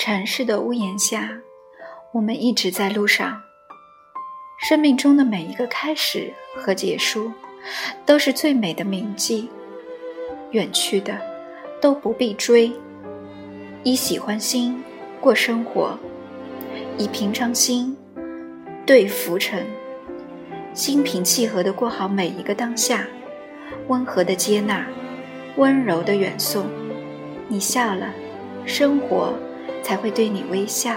城市的屋檐下，我们一直在路上。生命中的每一个开始和结束，都是最美的铭记。远去的，都不必追。以喜欢心过生活，以平常心对浮沉，心平气和的过好每一个当下，温和的接纳，温柔的远送。你笑了，生活才会对你微笑。